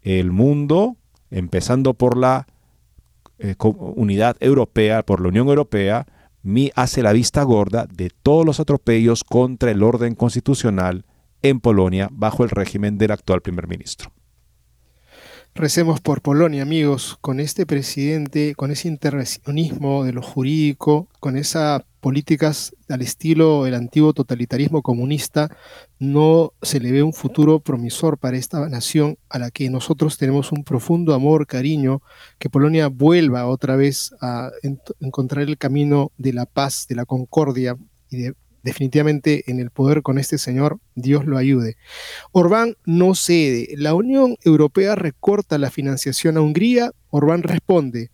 el mundo, empezando por la eh, unidad europea, por la Unión Europea, hace la vista gorda de todos los atropellos contra el orden constitucional en Polonia bajo el régimen del actual primer ministro. Recemos por Polonia, amigos, con este presidente, con ese intervencionismo de lo jurídico, con esas políticas al estilo del antiguo totalitarismo comunista, no se le ve un futuro promisor para esta nación a la que nosotros tenemos un profundo amor, cariño, que Polonia vuelva otra vez a encontrar el camino de la paz, de la concordia y de definitivamente en el poder con este señor, Dios lo ayude. Orbán no cede. La Unión Europea recorta la financiación a Hungría. Orbán responde,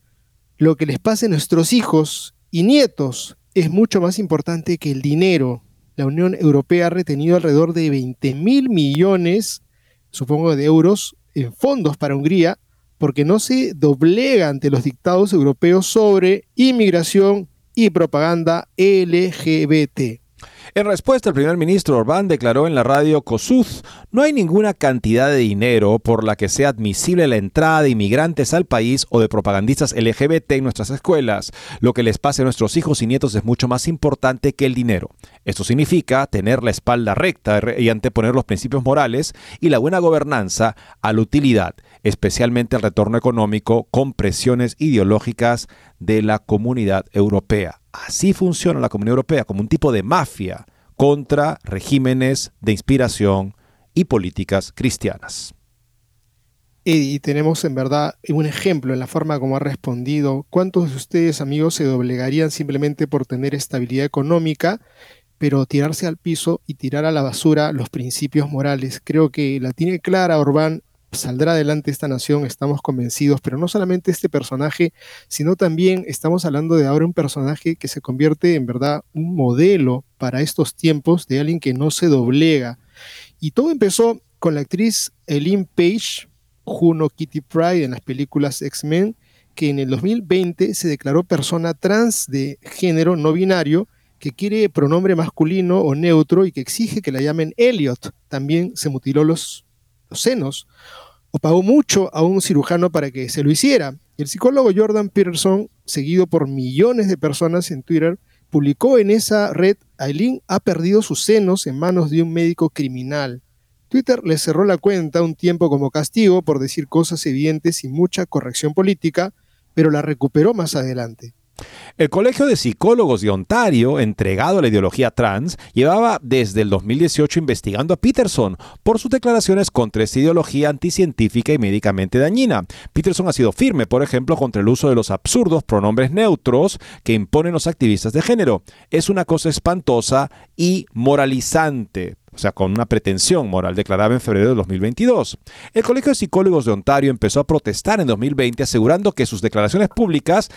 lo que les pase a nuestros hijos y nietos es mucho más importante que el dinero. La Unión Europea ha retenido alrededor de 20 mil millones, supongo, de euros en fondos para Hungría porque no se doblega ante los dictados europeos sobre inmigración y propaganda LGBT. En respuesta, el primer ministro Orbán declaró en la radio COSUZ, no hay ninguna cantidad de dinero por la que sea admisible la entrada de inmigrantes al país o de propagandistas LGBT en nuestras escuelas. Lo que les pase a nuestros hijos y nietos es mucho más importante que el dinero. Esto significa tener la espalda recta y anteponer los principios morales y la buena gobernanza a la utilidad, especialmente el retorno económico con presiones ideológicas de la comunidad europea. Así funciona la Comunidad Europea, como un tipo de mafia contra regímenes de inspiración y políticas cristianas. Y tenemos en verdad un ejemplo en la forma como ha respondido. ¿Cuántos de ustedes, amigos, se doblegarían simplemente por tener estabilidad económica, pero tirarse al piso y tirar a la basura los principios morales? Creo que la tiene clara Orbán saldrá adelante esta nación, estamos convencidos, pero no solamente este personaje, sino también estamos hablando de ahora un personaje que se convierte en verdad un modelo para estos tiempos de alguien que no se doblega. Y todo empezó con la actriz Ellen Page, Juno Kitty Pride en las películas X-Men, que en el 2020 se declaró persona trans de género no binario, que quiere pronombre masculino o neutro y que exige que la llamen Elliot. También se mutiló los senos o pagó mucho a un cirujano para que se lo hiciera. El psicólogo Jordan Peterson, seguido por millones de personas en Twitter, publicó en esa red, Aileen ha perdido sus senos en manos de un médico criminal. Twitter le cerró la cuenta un tiempo como castigo por decir cosas evidentes y mucha corrección política, pero la recuperó más adelante. El Colegio de Psicólogos de Ontario, entregado a la ideología trans, llevaba desde el 2018 investigando a Peterson por sus declaraciones contra esta ideología anticientífica y médicamente dañina. Peterson ha sido firme, por ejemplo, contra el uso de los absurdos pronombres neutros que imponen los activistas de género. Es una cosa espantosa y moralizante o sea, con una pretensión moral declarada en febrero de 2022. El Colegio de Psicólogos de Ontario empezó a protestar en 2020 asegurando que sus declaraciones públicas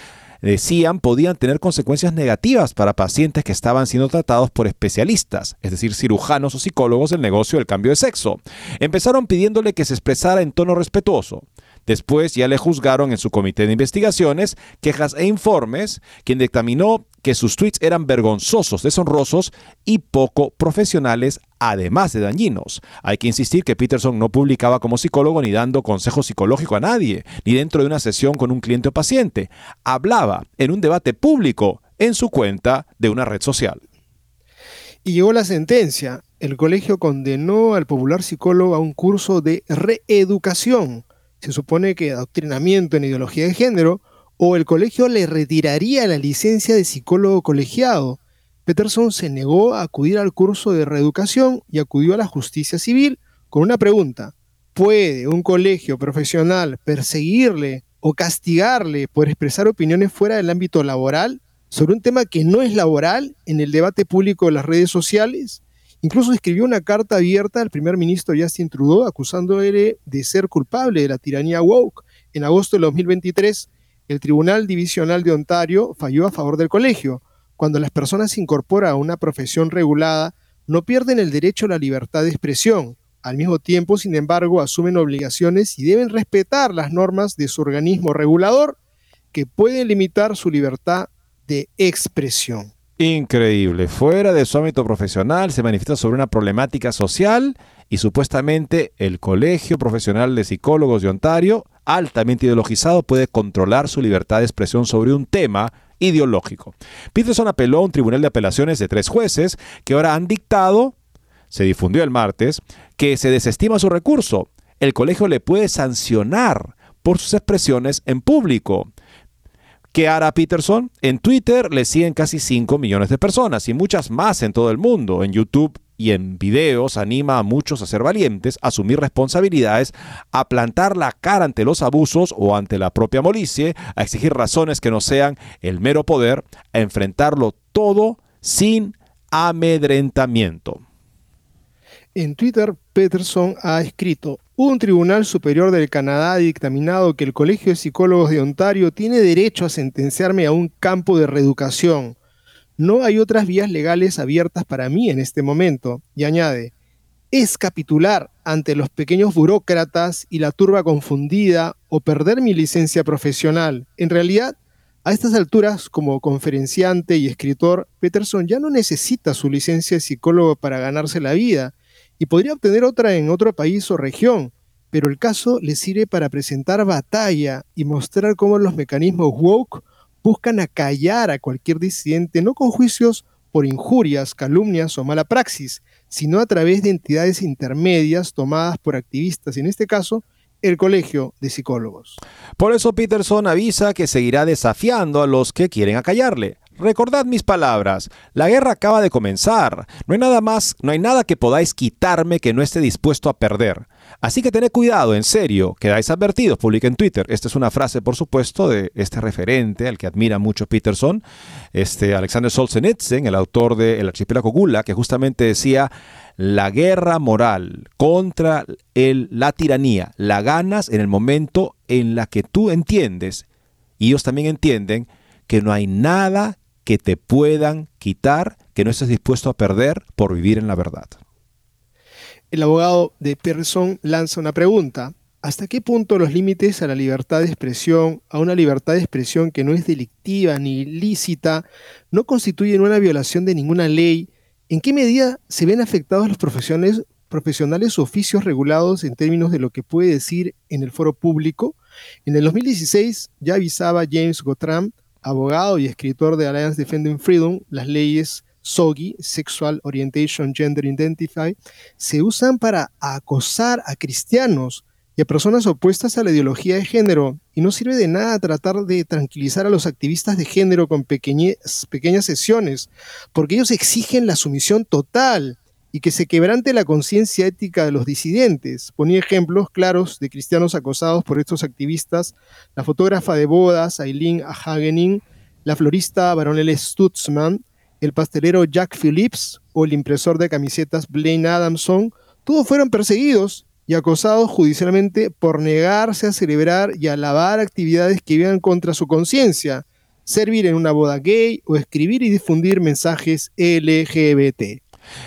decían podían tener consecuencias negativas para pacientes que estaban siendo tratados por especialistas, es decir, cirujanos o psicólogos del negocio del cambio de sexo. Empezaron pidiéndole que se expresara en tono respetuoso. Después ya le juzgaron en su comité de investigaciones, quejas e informes, quien dictaminó que sus tweets eran vergonzosos, deshonrosos y poco profesionales, además de dañinos. Hay que insistir que Peterson no publicaba como psicólogo ni dando consejo psicológico a nadie, ni dentro de una sesión con un cliente o paciente. Hablaba en un debate público en su cuenta de una red social. Y llegó la sentencia. El colegio condenó al popular psicólogo a un curso de reeducación se supone que adoctrinamiento en ideología de género, o el colegio le retiraría la licencia de psicólogo colegiado. Peterson se negó a acudir al curso de reeducación y acudió a la justicia civil con una pregunta. ¿Puede un colegio profesional perseguirle o castigarle por expresar opiniones fuera del ámbito laboral sobre un tema que no es laboral en el debate público de las redes sociales? Incluso escribió una carta abierta al primer ministro Justin Trudeau acusándole de ser culpable de la tiranía woke. En agosto de 2023, el Tribunal Divisional de Ontario falló a favor del colegio. Cuando las personas se incorporan a una profesión regulada, no pierden el derecho a la libertad de expresión. Al mismo tiempo, sin embargo, asumen obligaciones y deben respetar las normas de su organismo regulador que pueden limitar su libertad de expresión. Increíble. Fuera de su ámbito profesional se manifiesta sobre una problemática social y supuestamente el Colegio Profesional de Psicólogos de Ontario, altamente ideologizado, puede controlar su libertad de expresión sobre un tema ideológico. Peterson apeló a un tribunal de apelaciones de tres jueces que ahora han dictado, se difundió el martes, que se desestima su recurso. El colegio le puede sancionar por sus expresiones en público. ¿Qué hará Peterson? En Twitter le siguen casi 5 millones de personas y muchas más en todo el mundo. En YouTube y en videos anima a muchos a ser valientes, a asumir responsabilidades, a plantar la cara ante los abusos o ante la propia molicie, a exigir razones que no sean el mero poder, a enfrentarlo todo sin amedrentamiento. En Twitter, Peterson ha escrito, un tribunal superior del Canadá ha dictaminado que el Colegio de Psicólogos de Ontario tiene derecho a sentenciarme a un campo de reeducación. No hay otras vías legales abiertas para mí en este momento. Y añade, es capitular ante los pequeños burócratas y la turba confundida o perder mi licencia profesional. En realidad, a estas alturas, como conferenciante y escritor, Peterson ya no necesita su licencia de psicólogo para ganarse la vida y podría obtener otra en otro país o región, pero el caso le sirve para presentar batalla y mostrar cómo los mecanismos woke buscan acallar a cualquier disidente no con juicios por injurias, calumnias o mala praxis, sino a través de entidades intermedias tomadas por activistas, en este caso, el Colegio de Psicólogos. Por eso Peterson avisa que seguirá desafiando a los que quieren acallarle. Recordad mis palabras, la guerra acaba de comenzar. No hay nada más, no hay nada que podáis quitarme que no esté dispuesto a perder. Así que tened cuidado, en serio, quedáis advertidos, publica en Twitter. Esta es una frase, por supuesto, de este referente al que admira mucho Peterson, este Alexander Solzhenitsyn, el autor de El archipiélago Gula, que justamente decía, la guerra moral contra el, la tiranía la ganas en el momento en la que tú entiendes, y ellos también entienden, que no hay nada que te puedan quitar que no estés dispuesto a perder por vivir en la verdad. El abogado de Pearson lanza una pregunta. ¿Hasta qué punto los límites a la libertad de expresión, a una libertad de expresión que no es delictiva ni ilícita, no constituyen una violación de ninguna ley? ¿En qué medida se ven afectados los profesionales, profesionales oficios regulados en términos de lo que puede decir en el foro público? En el 2016 ya avisaba James Gottram abogado y escritor de Alliance Defending Freedom, las leyes SOGI, Sexual Orientation Gender Identify, se usan para acosar a cristianos y a personas opuestas a la ideología de género, y no sirve de nada tratar de tranquilizar a los activistas de género con pequeñas sesiones, porque ellos exigen la sumisión total y que se quebrante la conciencia ética de los disidentes. Ponía ejemplos claros de cristianos acosados por estos activistas, la fotógrafa de bodas Aileen Hagening, la florista Baronelle Stutzman, el pastelero Jack Phillips o el impresor de camisetas Blaine Adamson, todos fueron perseguidos y acosados judicialmente por negarse a celebrar y alabar actividades que iban contra su conciencia, servir en una boda gay o escribir y difundir mensajes LGBT.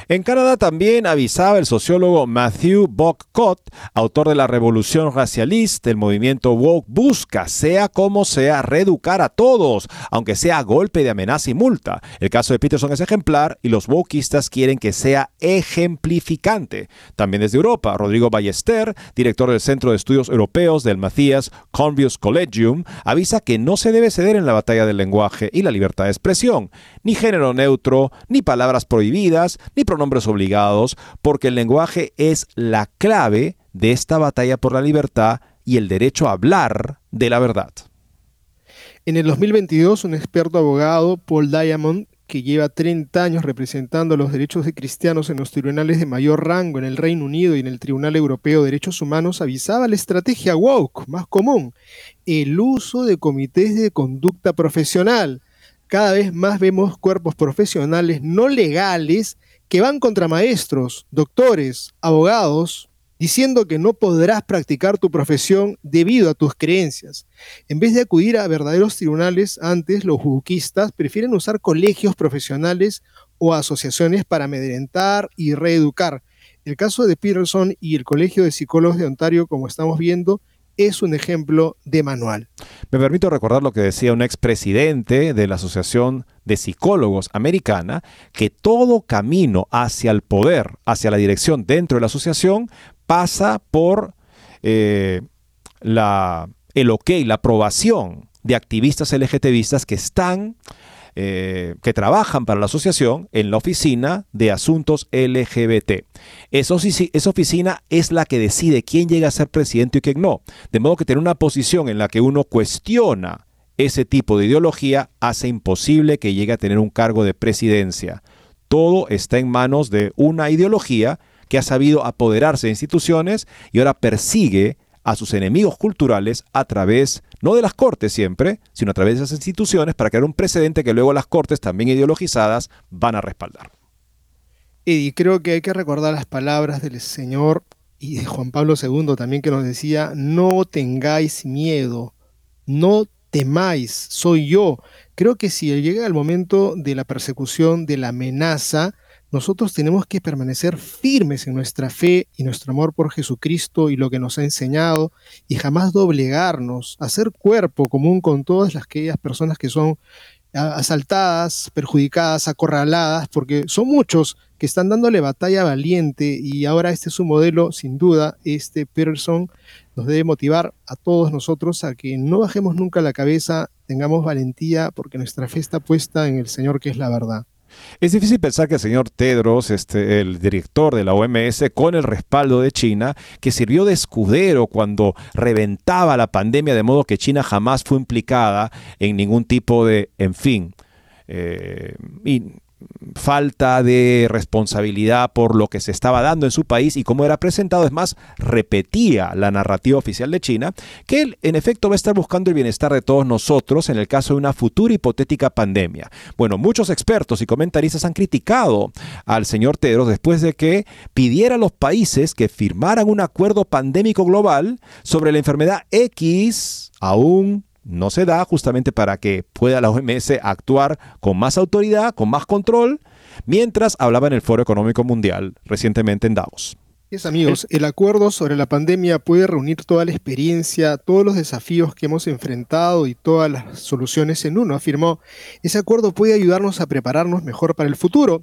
En Canadá también avisaba el sociólogo Matthew Bockcott, autor de la Revolución Racialista, el movimiento woke busca, sea como sea, reeducar a todos, aunque sea a golpe de amenaza y multa. El caso de Peterson es ejemplar y los wokeistas quieren que sea ejemplificante. También desde Europa, Rodrigo Ballester, director del Centro de Estudios Europeos del Matthias Convius Collegium, avisa que no se debe ceder en la batalla del lenguaje y la libertad de expresión, ni género neutro, ni palabras prohibidas, ni pronombres obligados, porque el lenguaje es la clave de esta batalla por la libertad y el derecho a hablar de la verdad. En el 2022, un experto abogado, Paul Diamond, que lleva 30 años representando los derechos de cristianos en los tribunales de mayor rango en el Reino Unido y en el Tribunal Europeo de Derechos Humanos, avisaba la estrategia woke más común, el uso de comités de conducta profesional. Cada vez más vemos cuerpos profesionales no legales que van contra maestros, doctores, abogados, diciendo que no podrás practicar tu profesión debido a tus creencias. En vez de acudir a verdaderos tribunales, antes los juquistas prefieren usar colegios profesionales o asociaciones para amedrentar y reeducar. El caso de Peterson y el Colegio de Psicólogos de Ontario, como estamos viendo, es un ejemplo de manual. Me permito recordar lo que decía un expresidente de la Asociación de Psicólogos Americana, que todo camino hacia el poder, hacia la dirección dentro de la asociación, pasa por eh, la, el ok, la aprobación de activistas LGTBistas que están eh, que trabajan para la asociación en la oficina de asuntos LGBT. Esa, oficina es la que decide quién llega a ser presidente y quién no. De modo que tener una posición en la que uno cuestiona ese tipo de ideología hace imposible que llegue a tener un cargo de presidencia. Todo está en manos de una ideología que ha sabido apoderarse de instituciones y ahora persigue a sus enemigos culturales a través, no de las cortes siempre, sino a través de esas instituciones para crear un precedente que luego las cortes, también ideologizadas, van a respaldar. Y creo que hay que recordar las palabras del Señor y de Juan Pablo II también que nos decía, no tengáis miedo, no temáis, soy yo. Creo que si llega el momento de la persecución, de la amenaza, nosotros tenemos que permanecer firmes en nuestra fe y nuestro amor por Jesucristo y lo que nos ha enseñado y jamás doblegarnos, hacer cuerpo común con todas las, aquellas personas que son asaltadas, perjudicadas, acorraladas, porque son muchos que están dándole batalla valiente y ahora este es un modelo, sin duda, este Peterson nos debe motivar a todos nosotros a que no bajemos nunca la cabeza, tengamos valentía, porque nuestra fe está puesta en el Señor que es la verdad. Es difícil pensar que el señor Tedros, este, el director de la OMS, con el respaldo de China, que sirvió de escudero cuando reventaba la pandemia, de modo que China jamás fue implicada en ningún tipo de, en fin, eh, falta de responsabilidad por lo que se estaba dando en su país y cómo era presentado. Es más, repetía la narrativa oficial de China, que él en efecto va a estar buscando el bienestar de todos nosotros en el caso de una futura hipotética pandemia. Bueno, muchos expertos y comentaristas han criticado al señor Tedros después de que pidiera a los países que firmaran un acuerdo pandémico global sobre la enfermedad X aún no se da justamente para que pueda la OMS actuar con más autoridad, con más control, mientras hablaba en el Foro Económico Mundial recientemente en Davos. Es amigos, el acuerdo sobre la pandemia puede reunir toda la experiencia, todos los desafíos que hemos enfrentado y todas las soluciones en uno, afirmó. Ese acuerdo puede ayudarnos a prepararnos mejor para el futuro,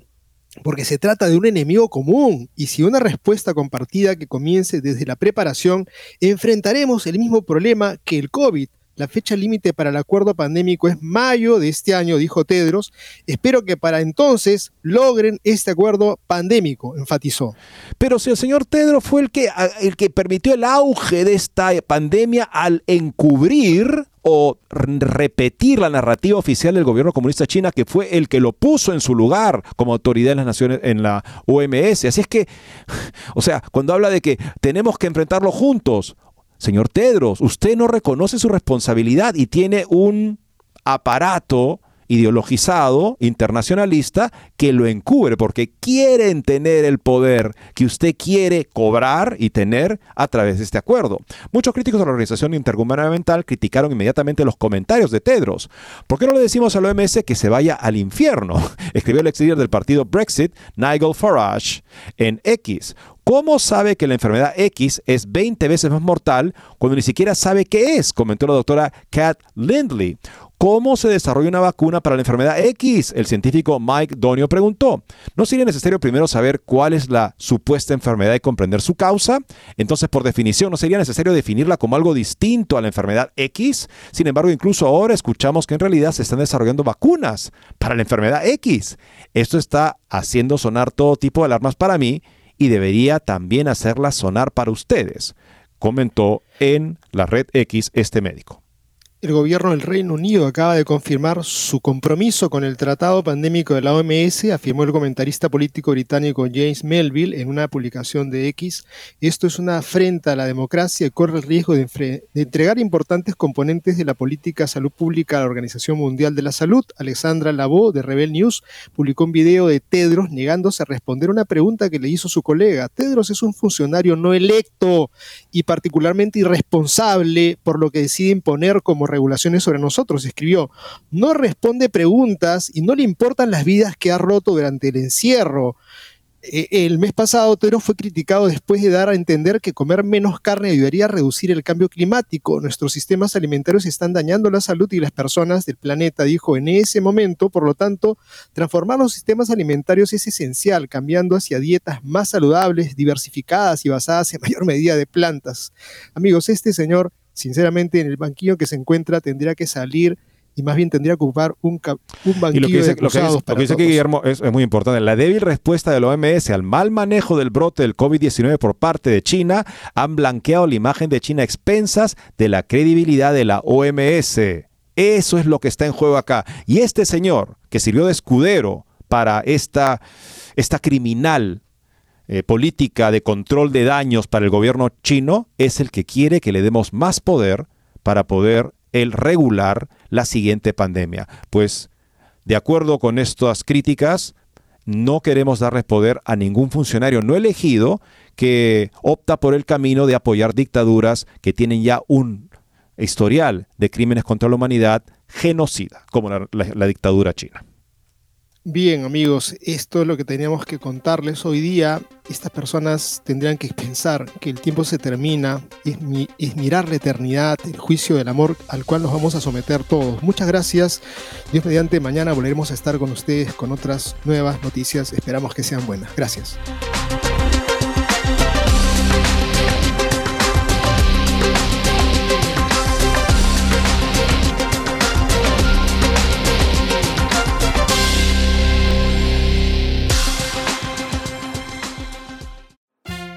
porque se trata de un enemigo común y si una respuesta compartida que comience desde la preparación, enfrentaremos el mismo problema que el COVID, la fecha límite para el acuerdo pandémico es mayo de este año, dijo Tedros. Espero que para entonces logren este acuerdo pandémico, enfatizó. Pero si el señor Tedros fue el que, el que permitió el auge de esta pandemia al encubrir o repetir la narrativa oficial del gobierno comunista china que fue el que lo puso en su lugar como autoridad en las naciones en la OMS. Así es que, o sea, cuando habla de que tenemos que enfrentarlo juntos, Señor Tedros, usted no reconoce su responsabilidad y tiene un aparato ideologizado, internacionalista, que lo encubre porque quieren tener el poder que usted quiere cobrar y tener a través de este acuerdo. Muchos críticos de la Organización Intergubernamental criticaron inmediatamente los comentarios de Tedros. ¿Por qué no le decimos a la OMS que se vaya al infierno? Escribió el ex líder del partido Brexit, Nigel Farage, en X. ¿Cómo sabe que la enfermedad X es 20 veces más mortal cuando ni siquiera sabe qué es? Comentó la doctora Kat Lindley. ¿Cómo se desarrolla una vacuna para la enfermedad X? El científico Mike Donio preguntó. ¿No sería necesario primero saber cuál es la supuesta enfermedad y comprender su causa? Entonces, por definición, ¿no sería necesario definirla como algo distinto a la enfermedad X? Sin embargo, incluso ahora escuchamos que en realidad se están desarrollando vacunas para la enfermedad X. Esto está haciendo sonar todo tipo de alarmas para mí y debería también hacerla sonar para ustedes, comentó en la red X este médico. El gobierno del Reino Unido acaba de confirmar su compromiso con el tratado pandémico de la OMS, afirmó el comentarista político británico James Melville en una publicación de X. Esto es una afrenta a la democracia y corre el riesgo de, entregar importantes componentes de la política de salud pública a la Organización Mundial de la Salud. Alexandra Labo, de Rebel News, publicó un video de Tedros negándose a responder una pregunta que le hizo su colega. Tedros es un funcionario no electo y particularmente irresponsable por lo que decide imponer como regulaciones sobre nosotros. Escribió, no responde preguntas y no le importan las vidas que ha roto durante el encierro. E, el mes pasado, Tero fue criticado después de dar a entender que comer menos carne ayudaría a reducir el cambio climático. Nuestros sistemas alimentarios están dañando la salud y las personas del planeta, dijo en ese momento. Por lo tanto, transformar los sistemas alimentarios es esencial, cambiando hacia dietas más saludables, diversificadas y basadas en mayor medida de plantas. Amigos, este señor sinceramente en el banquillo que se encuentra tendría que salir y más bien tendría que ocupar un, un banquillo y lo que dice, lo que dice, Guillermo es, muy importante. La débil respuesta de la OMS al mal manejo del brote del COVID-19 por parte de China han blanqueado la imagen de China a expensas de la credibilidad de la OMS. Eso es lo que está en juego acá. Y este señor, que sirvió de escudero para esta, esta criminal eh, política de control de daños para el gobierno chino es el que quiere que le demos más poder para poder el regular la siguiente pandemia. Pues, de acuerdo con estas críticas, no queremos darles poder a ningún funcionario no elegido que opta por el camino de apoyar dictaduras que tienen ya un historial de crímenes contra la humanidad genocida, como la dictadura china. Bien amigos, esto es lo que teníamos que contarles hoy día. Estas personas tendrían que pensar que el tiempo se termina, es, es, mirar la eternidad, el juicio del amor al cual nos vamos a someter todos. Muchas gracias. Dios mediante, mañana volveremos a estar con ustedes con otras nuevas noticias. Esperamos que sean buenas. Gracias.